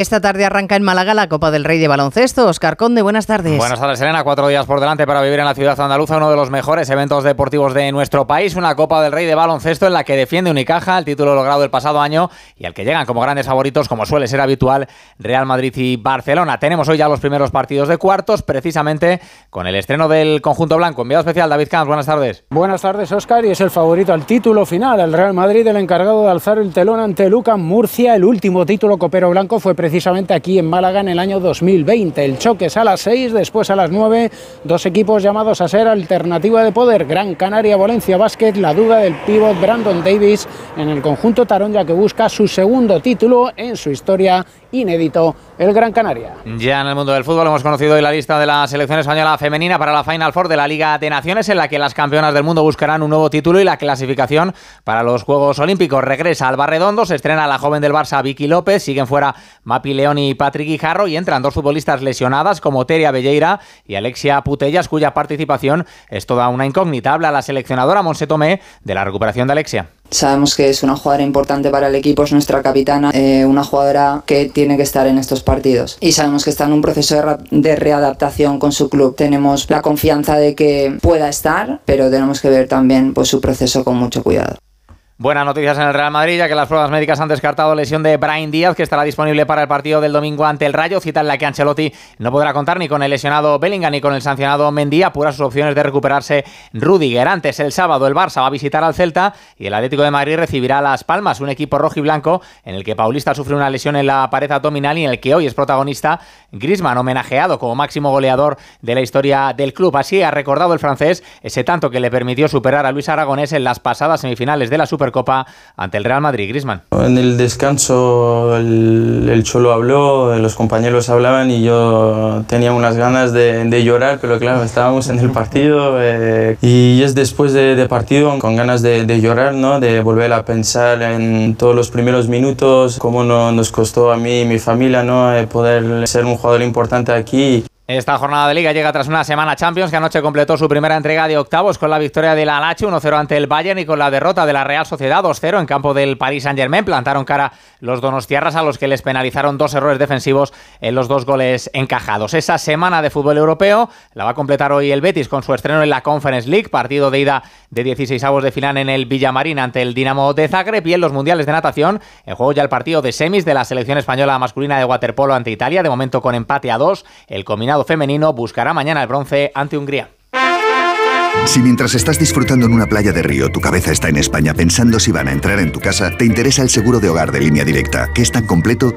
Esta tarde arranca en Málaga la Copa del Rey de Baloncesto. Oscar Conde, buenas tardes. Buenas tardes, Elena. Cuatro días por delante para vivir en la ciudad andaluza, uno de los mejores eventos deportivos de nuestro país. Una Copa del Rey de Baloncesto en la que defiende Unicaja el título logrado el pasado año y al que llegan como grandes favoritos, como suele ser habitual, Real Madrid y Barcelona. Tenemos hoy ya los primeros partidos de cuartos, precisamente con el estreno del conjunto blanco. Enviado especial, David Camps. Buenas tardes. Buenas tardes, Oscar. Y es el favorito al título final. El Real Madrid, el encargado de alzar el telón ante Luca Murcia. El último título copero blanco fue precisamente aquí en Málaga en el año 2020. El choque es a las 6, después a las 9, dos equipos llamados a ser alternativa de poder. Gran Canaria, Valencia Basket, la duda del pívot Brandon Davis en el conjunto Taronja que busca su segundo título en su historia inédito, el Gran Canaria. Ya en el mundo del fútbol hemos conocido hoy la lista de la selección española femenina para la Final Four de la Liga de Naciones, en la que las campeonas del mundo buscarán un nuevo título y la clasificación para los Juegos Olímpicos. Regresa al Barredondo, se estrena la joven del Barça Vicky López, siguen fuera León y Patrick Guijarro y entran dos futbolistas lesionadas como Teria Belleira y Alexia Putellas, cuya participación es toda una incógnita. Habla la seleccionadora Monse Tomé de la recuperación de Alexia. Sabemos que es una jugadora importante para el equipo, es nuestra capitana, eh, una jugadora que tiene que estar en estos partidos. Y sabemos que está en un proceso de, de, readaptación con su club. Tenemos la confianza de que pueda estar, pero tenemos que ver también pues, su proceso con mucho cuidado. Buenas noticias en el Real Madrid, ya que las pruebas médicas han descartado lesión de Brian Díaz, que estará disponible para el partido del domingo ante el Rayo, cita en la que Ancelotti no podrá contar ni con el lesionado Bellingham ni con el sancionado Mendy, apura sus opciones de recuperarse Rudiger. Antes, el sábado, el Barça va a visitar al Celta y el Atlético de Madrid recibirá Las Palmas, un equipo rojo y blanco en el que Paulista sufre una lesión en la pared abdominal y en el que hoy es protagonista Grisman, homenajeado como máximo goleador de la historia del club. Así ha recordado el francés ese tanto que le permitió superar a Luis Aragonés en las pasadas semifinales de la Super Copa ante el Real Madrid, Grisman. En el descanso el, el, Cholo habló, los compañeros hablaban y yo tenía unas ganas de, de llorar, pero claro, estábamos en el partido eh, y es después de, de, partido con ganas de, de, llorar, ¿no? de volver a pensar en todos los primeros minutos, cómo no, nos costó a mí y mi familia ¿no? Eh, poder ser un jugador importante aquí. Esta jornada de liga llega tras una semana Champions que anoche completó su primera entrega de octavos con la victoria de la Alache 1-0 ante el Bayern y con la derrota de la Real Sociedad 2-0 en campo del Paris Saint-Germain. Plantaron cara los donostiarras a los que les penalizaron dos errores defensivos en los dos goles encajados. Esa semana de fútbol europeo la va a completar hoy el Betis con su estreno en la Conference League, partido de ida de 16 avos de final en el Villamarín ante el Dinamo de Zagreb y en los mundiales de natación. En juego ya el partido de semis de la selección española masculina de waterpolo ante Italia, de momento con empate a dos. El combinado femenino buscará mañana el bronce ante Hungría. Si mientras estás disfrutando en una playa de río tu cabeza está en España pensando si van a entrar en tu casa, te interesa el seguro de hogar de línea directa, que es tan completo